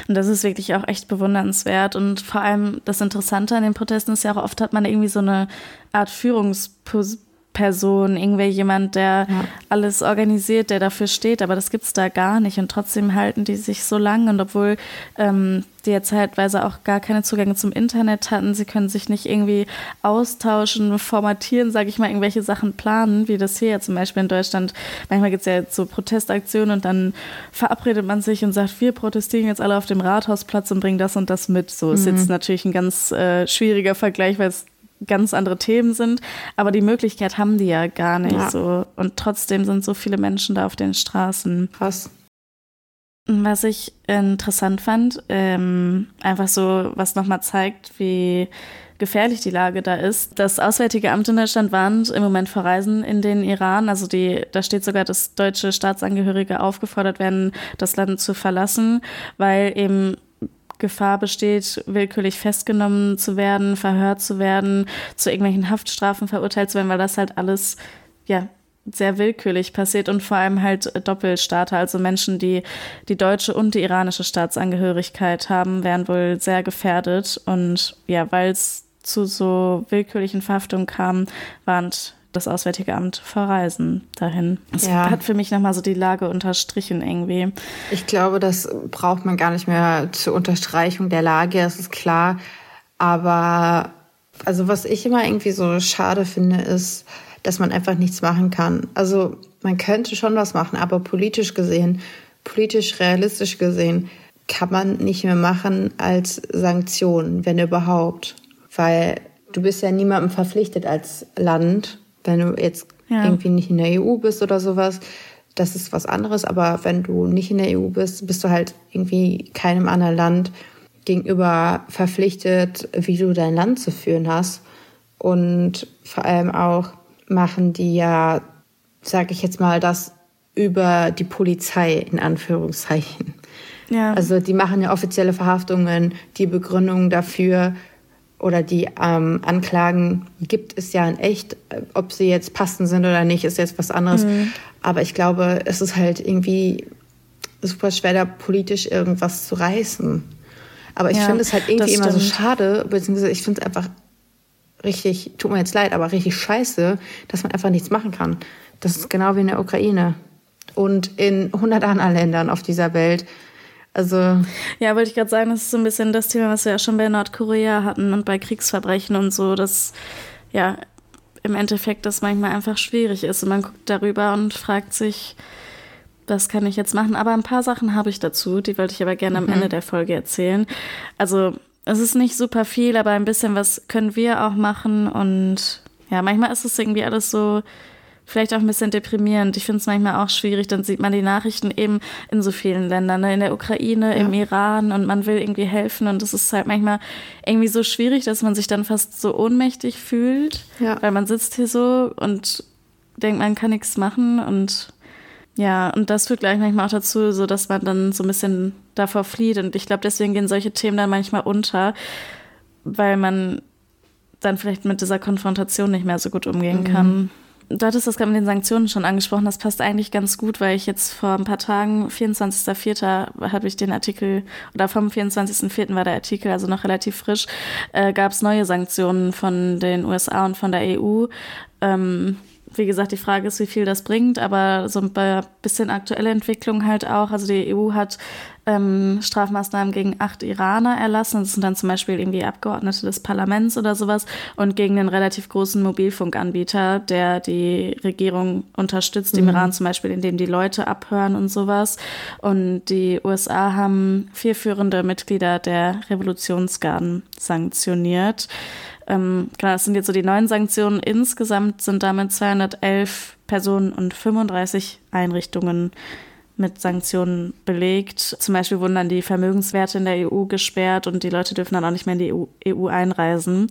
Und das ist wirklich auch echt bewundernswert. Und vor allem das Interessante an den Protesten ist ja auch oft hat man irgendwie so eine Art Führungsposition Person, irgendwer jemand, der ja. alles organisiert, der dafür steht, aber das gibt's da gar nicht und trotzdem halten die sich so lang und obwohl ähm, die ja zeitweise auch gar keine Zugänge zum Internet hatten, sie können sich nicht irgendwie austauschen, formatieren, sage ich mal, irgendwelche Sachen planen, wie das hier ja zum Beispiel in Deutschland. Manchmal gibt's ja so Protestaktionen und dann verabredet man sich und sagt, wir protestieren jetzt alle auf dem Rathausplatz und bringen das und das mit. So ist mhm. jetzt natürlich ein ganz äh, schwieriger Vergleich, weil es ganz andere Themen sind. Aber die Möglichkeit haben die ja gar nicht ja. so. Und trotzdem sind so viele Menschen da auf den Straßen. Krass. Was ich interessant fand, ähm, einfach so, was nochmal zeigt, wie gefährlich die Lage da ist. Das Auswärtige Amt in Deutschland warnt im Moment vor Reisen in den Iran. Also die, da steht sogar, dass deutsche Staatsangehörige aufgefordert werden, das Land zu verlassen, weil eben Gefahr besteht, willkürlich festgenommen zu werden, verhört zu werden, zu irgendwelchen Haftstrafen verurteilt zu werden, weil das halt alles ja sehr willkürlich passiert und vor allem halt Doppelstaater, also Menschen, die die deutsche und die iranische Staatsangehörigkeit haben, wären wohl sehr gefährdet. Und ja, weil es zu so willkürlichen Verhaftungen kam, warnt das Auswärtige Amt vor Reisen dahin. Das ja. hat für mich nochmal so die Lage unterstrichen irgendwie. Ich glaube, das braucht man gar nicht mehr zur Unterstreichung der Lage, das ist klar. Aber also was ich immer irgendwie so schade finde, ist, dass man einfach nichts machen kann. Also man könnte schon was machen, aber politisch gesehen, politisch realistisch gesehen, kann man nicht mehr machen als Sanktionen, wenn überhaupt. Weil du bist ja niemandem verpflichtet als Land, wenn du jetzt ja. irgendwie nicht in der EU bist oder sowas. Das ist was anderes, aber wenn du nicht in der EU bist, bist du halt irgendwie keinem anderen Land gegenüber verpflichtet, wie du dein Land zu führen hast. Und vor allem auch, machen die ja, sage ich jetzt mal, das über die Polizei in Anführungszeichen. Ja. Also die machen ja offizielle Verhaftungen, die Begründungen dafür oder die ähm, Anklagen gibt es ja in echt. Ob sie jetzt passend sind oder nicht, ist jetzt was anderes. Mhm. Aber ich glaube, es ist halt irgendwie super schwer, da politisch irgendwas zu reißen. Aber ich ja, finde es halt irgendwie immer so schade, beziehungsweise ich finde es einfach richtig, tut mir jetzt leid, aber richtig scheiße, dass man einfach nichts machen kann. Das ist genau wie in der Ukraine und in 100 anderen Ländern auf dieser Welt. Also ja, wollte ich gerade sagen, das ist so ein bisschen das Thema, was wir ja schon bei Nordkorea hatten und bei Kriegsverbrechen und so, dass ja im Endeffekt das manchmal einfach schwierig ist und man guckt darüber und fragt sich, was kann ich jetzt machen? Aber ein paar Sachen habe ich dazu, die wollte ich aber gerne am mhm. Ende der Folge erzählen. Also es ist nicht super viel, aber ein bisschen was können wir auch machen. Und ja, manchmal ist es irgendwie alles so, vielleicht auch ein bisschen deprimierend. Ich finde es manchmal auch schwierig. Dann sieht man die Nachrichten eben in so vielen Ländern, ne? in der Ukraine, ja. im Iran und man will irgendwie helfen. Und es ist halt manchmal irgendwie so schwierig, dass man sich dann fast so ohnmächtig fühlt, ja. weil man sitzt hier so und denkt, man kann nichts machen und ja, und das führt gleich manchmal auch dazu, so dass man dann so ein bisschen davor flieht. Und ich glaube, deswegen gehen solche Themen dann manchmal unter, weil man dann vielleicht mit dieser Konfrontation nicht mehr so gut umgehen mhm. kann. Du hattest das gerade mit den Sanktionen schon angesprochen. Das passt eigentlich ganz gut, weil ich jetzt vor ein paar Tagen, 24.04. habe ich den Artikel, oder vom 24.04. war der Artikel, also noch relativ frisch, äh, gab es neue Sanktionen von den USA und von der EU. Ähm, wie gesagt, die Frage ist, wie viel das bringt, aber so ein bisschen aktuelle Entwicklung halt auch. Also die EU hat ähm, Strafmaßnahmen gegen acht Iraner erlassen. Das sind dann zum Beispiel irgendwie Abgeordnete des Parlaments oder sowas und gegen den relativ großen Mobilfunkanbieter, der die Regierung unterstützt, mhm. im Iran zum Beispiel, indem die Leute abhören und sowas. Und die USA haben vier führende Mitglieder der Revolutionsgarden sanktioniert. Ähm, genau, das sind jetzt so die neuen Sanktionen. Insgesamt sind damit 211 Personen und 35 Einrichtungen mit Sanktionen belegt. Zum Beispiel wurden dann die Vermögenswerte in der EU gesperrt und die Leute dürfen dann auch nicht mehr in die EU, EU einreisen.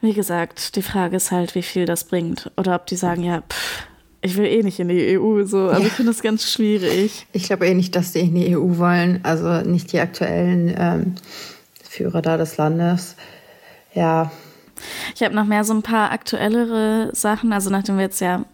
Wie gesagt, die Frage ist halt, wie viel das bringt. Oder ob die sagen, ja, pff, ich will eh nicht in die EU. So. Also ja. ich finde das ganz schwierig. Ich glaube eh nicht, dass die in die EU wollen. Also nicht die aktuellen ähm, Führer da des Landes. Ja, ich habe noch mehr so ein paar aktuellere Sachen, also nachdem wir jetzt ja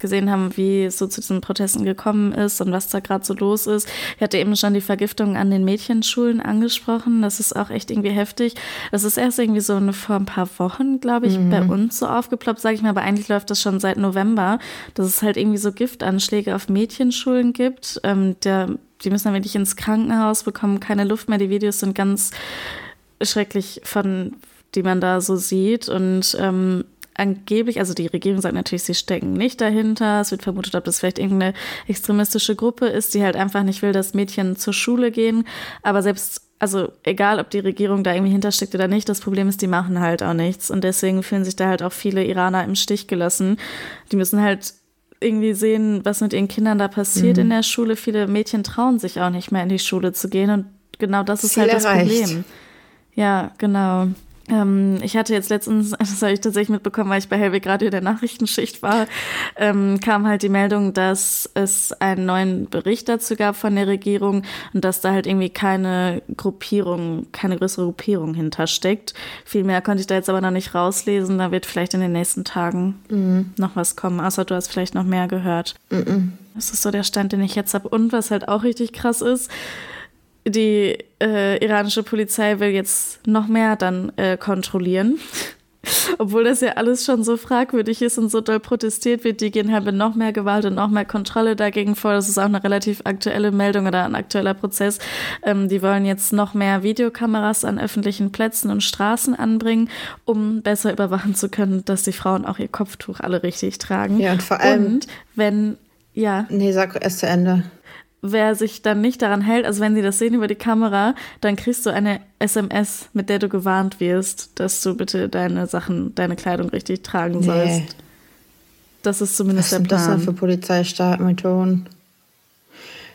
gesehen haben, wie es so zu diesen Protesten gekommen ist und was da gerade so los ist. Ich hatte eben schon die Vergiftung an den Mädchenschulen angesprochen. Das ist auch echt irgendwie heftig. Das ist erst irgendwie so eine, vor ein paar Wochen, glaube ich, mhm. bei uns so aufgeploppt, sage ich mal, aber eigentlich läuft das schon seit November, dass es halt irgendwie so Giftanschläge auf Mädchenschulen gibt. Ähm, der, die müssen dann wirklich ins Krankenhaus, bekommen keine Luft mehr. Die Videos sind ganz schrecklich von die man da so sieht. Und ähm, angeblich, also die Regierung sagt natürlich, sie stecken nicht dahinter. Es wird vermutet, ob das vielleicht irgendeine extremistische Gruppe ist, die halt einfach nicht will, dass Mädchen zur Schule gehen. Aber selbst, also egal, ob die Regierung da irgendwie hintersteckt oder nicht, das Problem ist, die machen halt auch nichts. Und deswegen fühlen sich da halt auch viele Iraner im Stich gelassen. Die müssen halt irgendwie sehen, was mit ihren Kindern da passiert mhm. in der Schule. Viele Mädchen trauen sich auch nicht mehr in die Schule zu gehen. Und genau das ist Ziel halt das erreicht. Problem. Ja, genau. Ähm, ich hatte jetzt letztens, <laughs> das habe ich tatsächlich mitbekommen, weil ich bei Helwig Radio der Nachrichtenschicht war, ähm, kam halt die Meldung, dass es einen neuen Bericht dazu gab von der Regierung und dass da halt irgendwie keine Gruppierung, keine größere Gruppierung hintersteckt. Viel mehr konnte ich da jetzt aber noch nicht rauslesen. Da wird vielleicht in den nächsten Tagen mhm. noch was kommen, außer du hast vielleicht noch mehr gehört. Mhm. Das ist so der Stand, den ich jetzt habe. Und was halt auch richtig krass ist, die äh, iranische Polizei will jetzt noch mehr dann äh, kontrollieren. <laughs> Obwohl das ja alles schon so fragwürdig ist und so doll protestiert wird, die gehen halt mit noch mehr Gewalt und noch mehr Kontrolle dagegen vor. Das ist auch eine relativ aktuelle Meldung oder ein aktueller Prozess. Ähm, die wollen jetzt noch mehr Videokameras an öffentlichen Plätzen und Straßen anbringen, um besser überwachen zu können, dass die Frauen auch ihr Kopftuch alle richtig tragen. Ja, und vor allem. Und wenn, ja. Nee, sag erst zu Ende wer sich dann nicht daran hält, also wenn sie das sehen über die Kamera, dann kriegst du eine SMS, mit der du gewarnt wirst, dass du bitte deine Sachen, deine Kleidung richtig tragen nee. sollst. Das ist zumindest Was der Plan. Was sind das für Polizeistartmethoden?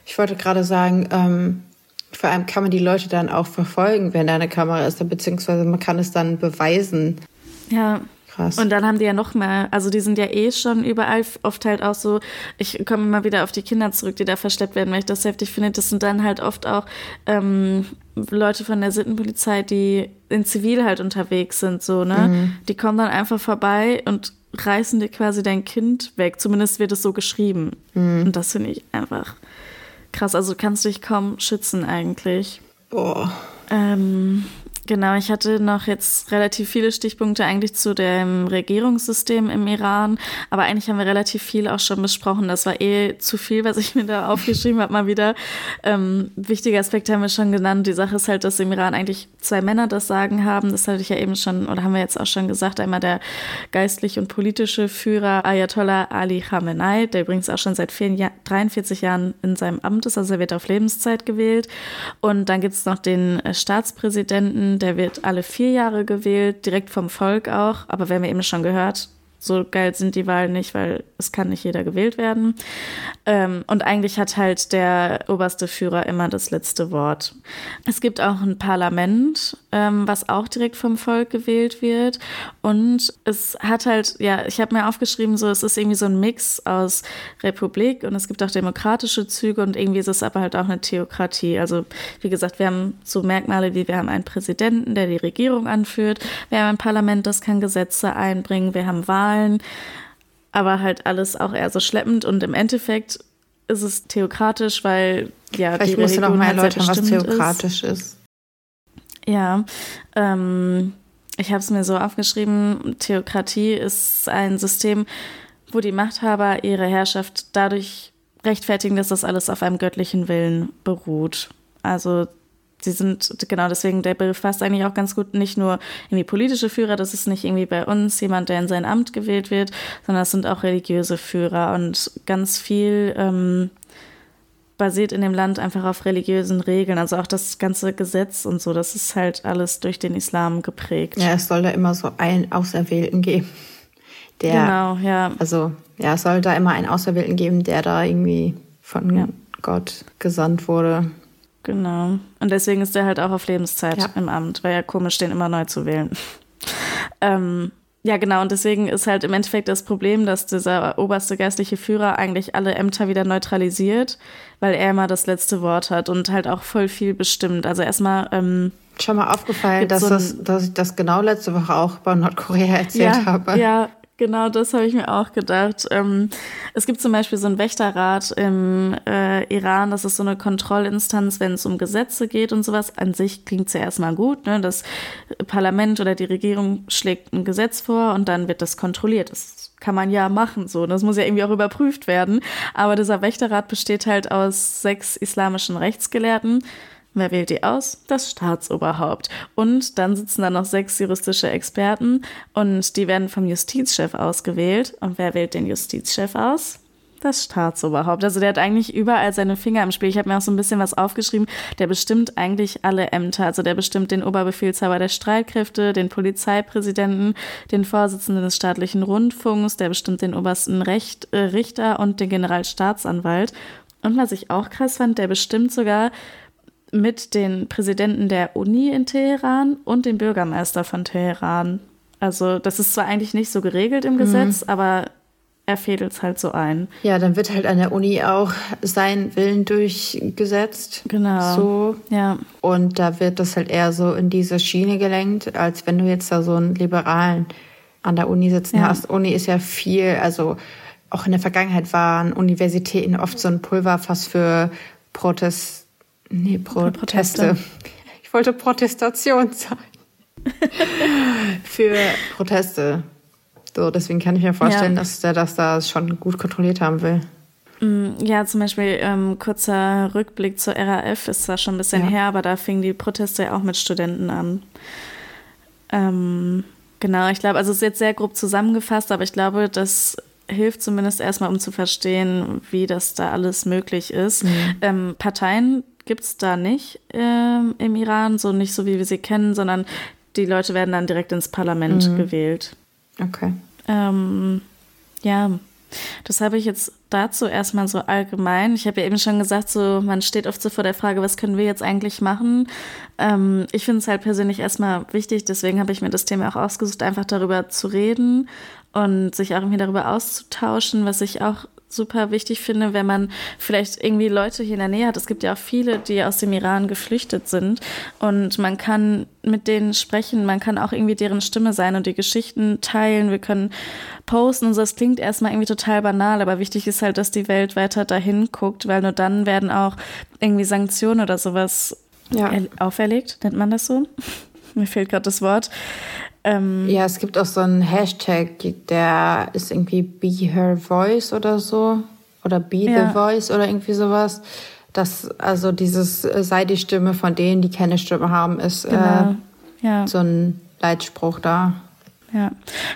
Ich wollte gerade sagen, ähm, vor allem kann man die Leute dann auch verfolgen, wenn da eine Kamera ist, beziehungsweise man kann es dann beweisen. Ja, Krass. Und dann haben die ja noch mehr, also die sind ja eh schon überall, oft halt auch so, ich komme immer wieder auf die Kinder zurück, die da versteckt werden, weil ich das heftig finde. Das sind dann halt oft auch ähm, Leute von der Sittenpolizei, die in Zivil halt unterwegs sind, so, ne? Mhm. Die kommen dann einfach vorbei und reißen dir quasi dein Kind weg. Zumindest wird es so geschrieben. Mhm. Und das finde ich einfach krass. Also du kannst dich kaum schützen eigentlich. Boah. Ähm, Genau, ich hatte noch jetzt relativ viele Stichpunkte eigentlich zu dem Regierungssystem im Iran, aber eigentlich haben wir relativ viel auch schon besprochen. Das war eh zu viel, was ich mir da <laughs> aufgeschrieben habe, mal wieder. Ähm, wichtige Aspekte haben wir schon genannt. Die Sache ist halt, dass im Iran eigentlich zwei Männer das Sagen haben. Das hatte ich ja eben schon, oder haben wir jetzt auch schon gesagt. Einmal der geistliche und politische Führer Ayatollah Ali Khamenei, der übrigens auch schon seit vier, 43 Jahren in seinem Amt ist, also er wird auf Lebenszeit gewählt. Und dann gibt es noch den äh, Staatspräsidenten, der wird alle vier Jahre gewählt, direkt vom Volk auch. Aber wir haben eben schon gehört, so geil sind die Wahlen nicht, weil es kann nicht jeder gewählt werden. Ähm, und eigentlich hat halt der oberste Führer immer das letzte Wort. Es gibt auch ein Parlament, ähm, was auch direkt vom Volk gewählt wird. Und es hat halt, ja, ich habe mir aufgeschrieben, so es ist irgendwie so ein Mix aus Republik und es gibt auch demokratische Züge und irgendwie ist es aber halt auch eine Theokratie. Also wie gesagt, wir haben so Merkmale wie wir haben einen Präsidenten, der die Regierung anführt, wir haben ein Parlament, das kann Gesetze einbringen, wir haben Wahlen Zahlen, aber halt alles auch eher so schleppend und im Endeffekt ist es theokratisch, weil ja Vielleicht die musst Religion noch mal halt erläutern, was theokratisch ist. ist. Ja, ähm, ich habe es mir so aufgeschrieben, Theokratie ist ein System, wo die Machthaber ihre Herrschaft dadurch rechtfertigen, dass das alles auf einem göttlichen Willen beruht. Also sie sind, genau deswegen, der Begriff passt eigentlich auch ganz gut, nicht nur irgendwie politische Führer, das ist nicht irgendwie bei uns jemand, der in sein Amt gewählt wird, sondern es sind auch religiöse Führer und ganz viel ähm, basiert in dem Land einfach auf religiösen Regeln. Also auch das ganze Gesetz und so, das ist halt alles durch den Islam geprägt. Ja, es soll da immer so einen Auserwählten geben. Der, genau, ja. Also, ja, es soll da immer einen Auserwählten geben, der da irgendwie von ja. Gott gesandt wurde. Genau. Und deswegen ist er halt auch auf Lebenszeit ja. im Amt, weil ja komisch, den immer neu zu wählen. ähm, ja, genau. Und deswegen ist halt im Endeffekt das Problem, dass dieser oberste geistliche Führer eigentlich alle Ämter wieder neutralisiert, weil er immer das letzte Wort hat und halt auch voll viel bestimmt. Also erstmal. Ähm, Schon mal aufgefallen, dass, so das, dass ich das genau letzte Woche auch bei Nordkorea erzählt ja, habe. Ja, Genau, das habe ich mir auch gedacht. Ähm, es gibt zum Beispiel so einen Wächterrat im äh, Iran, das ist so eine Kontrollinstanz, wenn es um Gesetze geht und sowas. An sich klingt es ja erstmal gut. Ne? Das Parlament oder die Regierung schlägt ein Gesetz vor und dann wird das kontrolliert. Das kann man ja machen so. Das muss ja irgendwie auch überprüft werden. Aber dieser Wächterrat besteht halt aus sechs islamischen Rechtsgelehrten Wer wählt die aus? Das Staatsoberhaupt. Und dann sitzen da noch sechs juristische Experten und die werden vom Justizchef ausgewählt. Und wer wählt den Justizchef aus? Das Staatsoberhaupt. Also der hat eigentlich überall seine Finger im Spiel. Ich habe mir auch so ein bisschen was aufgeschrieben. Der bestimmt eigentlich alle Ämter. Also der bestimmt den Oberbefehlshaber der Streitkräfte, den Polizeipräsidenten, den Vorsitzenden des staatlichen Rundfunks, der bestimmt den obersten Recht, äh, Richter und den Generalstaatsanwalt. Und was ich auch krass fand, der bestimmt sogar, mit den Präsidenten der Uni in Teheran und dem Bürgermeister von Teheran. Also das ist zwar eigentlich nicht so geregelt im Gesetz, mhm. aber er fädelt es halt so ein. Ja, dann wird halt an der Uni auch sein Willen durchgesetzt. Genau. So. Ja. Und da wird das halt eher so in diese Schiene gelenkt, als wenn du jetzt da so einen Liberalen an der Uni sitzen ja. hast. Uni ist ja viel, also auch in der Vergangenheit waren Universitäten oft so ein Pulverfass für Protest, nee, Pro Proteste. Ich wollte Protestation <laughs> sagen. für Proteste. So, deswegen kann ich mir vorstellen, ja. dass der das da schon gut kontrolliert haben will. Mm, ja, zum Beispiel ähm, kurzer Rückblick zur RAF ist zwar schon ein bisschen ja. her, aber da fingen die Proteste ja auch mit Studenten an. Ähm, genau, ich glaube, also es ist jetzt sehr grob zusammengefasst, aber ich glaube, das hilft zumindest erstmal, um zu verstehen, wie das da alles möglich ist. Mhm. Ähm, Parteien gibt es da nicht ähm, im Iran, so nicht so wie wir sie kennen, sondern die Leute werden dann direkt ins Parlament mhm. gewählt. Okay. Ähm, ja, das habe ich jetzt dazu erstmal so allgemein. Ich habe ja eben schon gesagt, so man steht oft so vor der Frage, was können wir jetzt eigentlich machen? Ähm, ich finde es halt persönlich erstmal wichtig, deswegen habe ich mir das Thema auch ausgesucht, einfach darüber zu reden und sich auch irgendwie darüber auszutauschen, was ich auch super wichtig finde, wenn man vielleicht irgendwie Leute hier in der Nähe hat. Es gibt ja auch viele, die aus dem Iran geflüchtet sind und man kann mit denen sprechen, man kann auch irgendwie deren Stimme sein und die Geschichten teilen. Wir können posten und so. Das klingt erstmal irgendwie total banal, aber wichtig ist halt, dass die Welt weiter dahin guckt, weil nur dann werden auch irgendwie Sanktionen oder sowas ja. auferlegt, nennt man das so? <laughs> Mir fehlt gerade das Wort. Ähm, ja, es gibt auch so einen Hashtag, der ist irgendwie Be Her Voice oder so. Oder Be ja. the Voice oder irgendwie sowas. Das, also dieses äh, sei die Stimme von denen, die keine Stimme haben, ist genau. äh, ja. so ein Leitspruch da. Ja,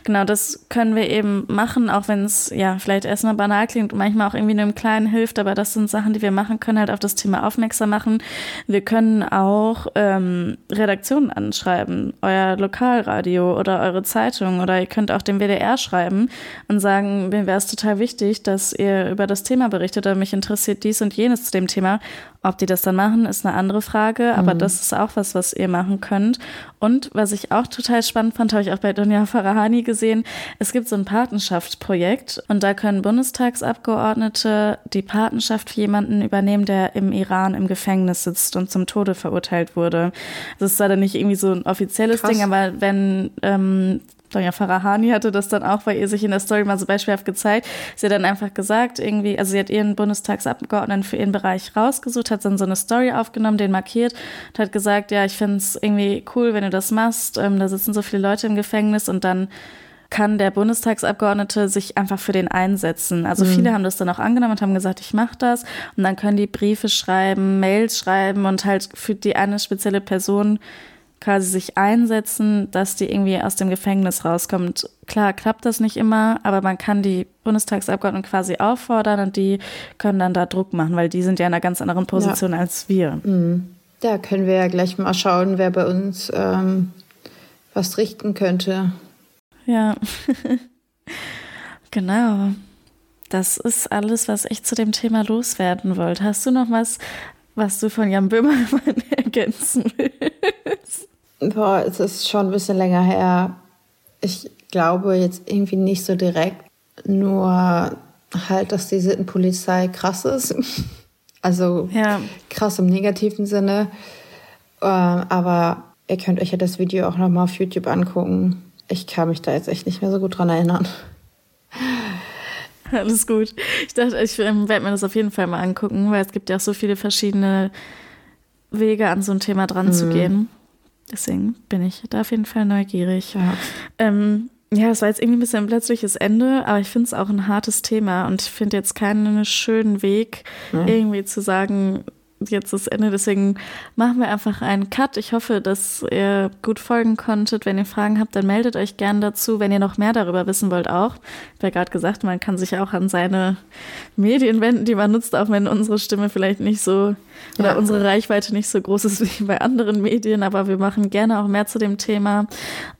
genau, das können wir eben machen, auch wenn es ja vielleicht erstmal banal klingt und manchmal auch irgendwie nur im Kleinen hilft, aber das sind Sachen, die wir machen können, halt auf das Thema aufmerksam machen. Wir können auch ähm, Redaktionen anschreiben, euer Lokalradio oder eure Zeitung oder ihr könnt auch dem WDR schreiben und sagen, mir wäre es total wichtig, dass ihr über das Thema berichtet oder mich interessiert dies und jenes zu dem Thema ob die das dann machen, ist eine andere Frage, aber mhm. das ist auch was, was ihr machen könnt. Und was ich auch total spannend fand, habe ich auch bei Donja Farahani gesehen, es gibt so ein Patenschaftsprojekt und da können Bundestagsabgeordnete die Patenschaft für jemanden übernehmen, der im Iran im Gefängnis sitzt und zum Tode verurteilt wurde. Das ist leider nicht irgendwie so ein offizielles Krass. Ding, aber wenn ähm, Sonja Farahani hatte das dann auch bei ihr sich in der Story mal so beispielhaft gezeigt. Sie hat dann einfach gesagt, irgendwie, also sie hat ihren Bundestagsabgeordneten für ihren Bereich rausgesucht, hat dann so eine Story aufgenommen, den markiert und hat gesagt, ja, ich finde es irgendwie cool, wenn du das machst. Ähm, da sitzen so viele Leute im Gefängnis und dann kann der Bundestagsabgeordnete sich einfach für den einsetzen. Also mhm. viele haben das dann auch angenommen und haben gesagt, ich mache das. Und dann können die Briefe schreiben, Mails schreiben und halt für die eine spezielle Person quasi sich einsetzen, dass die irgendwie aus dem Gefängnis rauskommt. Klar klappt das nicht immer, aber man kann die Bundestagsabgeordneten quasi auffordern und die können dann da Druck machen, weil die sind ja in einer ganz anderen Position ja. als wir. Mhm. Da können wir ja gleich mal schauen, wer bei uns ähm, was richten könnte. Ja, <laughs> genau. Das ist alles, was ich zu dem Thema loswerden wollte. Hast du noch was, was du von Jan Böhmermann <laughs> ergänzen willst? Boah, es ist schon ein bisschen länger her. Ich glaube jetzt irgendwie nicht so direkt. Nur halt, dass die Sittenpolizei krass ist. <laughs> Also ja. krass im negativen Sinne. Ähm, aber ihr könnt euch ja das Video auch nochmal auf YouTube angucken. Ich kann mich da jetzt echt nicht mehr so gut dran erinnern. <laughs> Alles gut. Ich dachte, ich ähm, werde mir das auf jeden Fall mal angucken, weil es gibt ja auch so viele verschiedene Wege, an so ein Thema dran mhm. zu gehen. Deswegen bin ich da auf jeden Fall neugierig. Ja, ähm, ja es war jetzt irgendwie ein bisschen ein plötzliches Ende, aber ich finde es auch ein hartes Thema und ich finde jetzt keinen schönen Weg, ja. irgendwie zu sagen, jetzt das Ende. Deswegen machen wir einfach einen Cut. Ich hoffe, dass ihr gut folgen konntet. Wenn ihr Fragen habt, dann meldet euch gerne dazu. Wenn ihr noch mehr darüber wissen wollt, auch. Ich habe ja gerade gesagt, man kann sich auch an seine Medien wenden, die man nutzt, auch wenn unsere Stimme vielleicht nicht so oder ja. unsere Reichweite nicht so groß ist <laughs> wie bei anderen Medien. Aber wir machen gerne auch mehr zu dem Thema.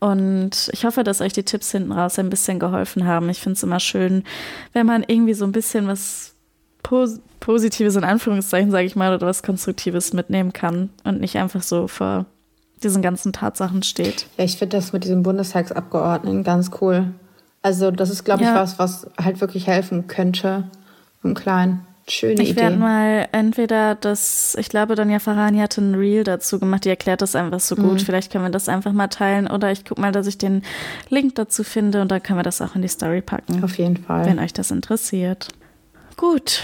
Und ich hoffe, dass euch die Tipps hinten raus ein bisschen geholfen haben. Ich finde es immer schön, wenn man irgendwie so ein bisschen was Pos Positives in Anführungszeichen, sage ich mal, oder was Konstruktives mitnehmen kann und nicht einfach so vor diesen ganzen Tatsachen steht. Ja, ich finde das mit diesem Bundestagsabgeordneten ganz cool. Also das ist, glaube ich, ja. was, was halt wirklich helfen könnte im Kleinen. Schöne ich Idee. Ich werde mal entweder das, ich glaube, Donja Farani hatte ein Reel dazu gemacht, die erklärt das einfach so gut. Mhm. Vielleicht können wir das einfach mal teilen oder ich gucke mal, dass ich den Link dazu finde und dann können wir das auch in die Story packen. Auf jeden Fall. Wenn euch das interessiert. Gut.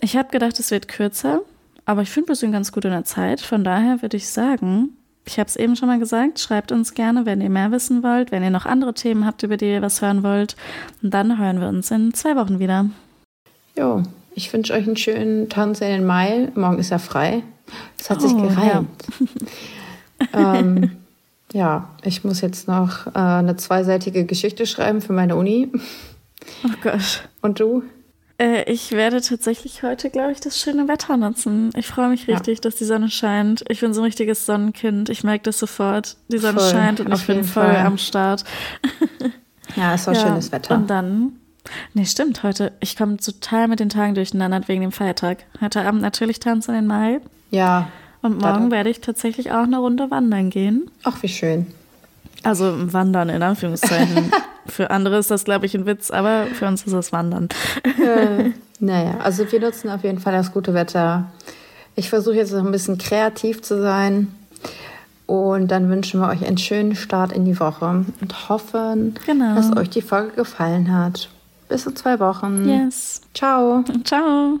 Ich habe gedacht, es wird kürzer, aber ich finde, wir sind ganz gut in der Zeit. Von daher würde ich sagen, ich habe es eben schon mal gesagt, schreibt uns gerne, wenn ihr mehr wissen wollt, wenn ihr noch andere Themen habt, über die ihr was hören wollt. Und dann hören wir uns in zwei Wochen wieder. Jo, ich wünsche euch einen schönen Tanz in den Mai. Morgen ist ja frei. Es hat oh, sich gereimt. Ja. <laughs> ähm, ja, ich muss jetzt noch äh, eine zweiseitige Geschichte schreiben für meine Uni. Oh Gott. Und du? Äh, ich werde tatsächlich heute, glaube ich, das schöne Wetter nutzen. Ich freue mich richtig, ja. dass die Sonne scheint. Ich bin so ein richtiges Sonnenkind. Ich merke das sofort. Die Sonne voll, scheint und ich bin voll Fall. am Start. <laughs> Ja, es war ja, schönes Wetter. Und dann Nee, stimmt, heute. Ich komme total mit den Tagen durcheinander wegen dem Feiertag. Heute Abend natürlich tanzen in den Mai. Ja. Und morgen werde ich tatsächlich auch eine Runde wandern gehen. Ach, wie schön. Also wandern in Anführungszeichen. <laughs> für andere ist das, glaube ich, ein Witz, aber für uns ist es Wandern. äh, naja, also wir nutzen auf jeden Fall das gute Wetter. Ich versuche jetzt noch ein bisschen kreativ zu sein. Und dann wünschen wir euch einen schönen Start in die Woche und hoffen, genau. dass euch die Folge gefallen hat. Bis in zwei Wochen. Yes. Ciao. Ciao.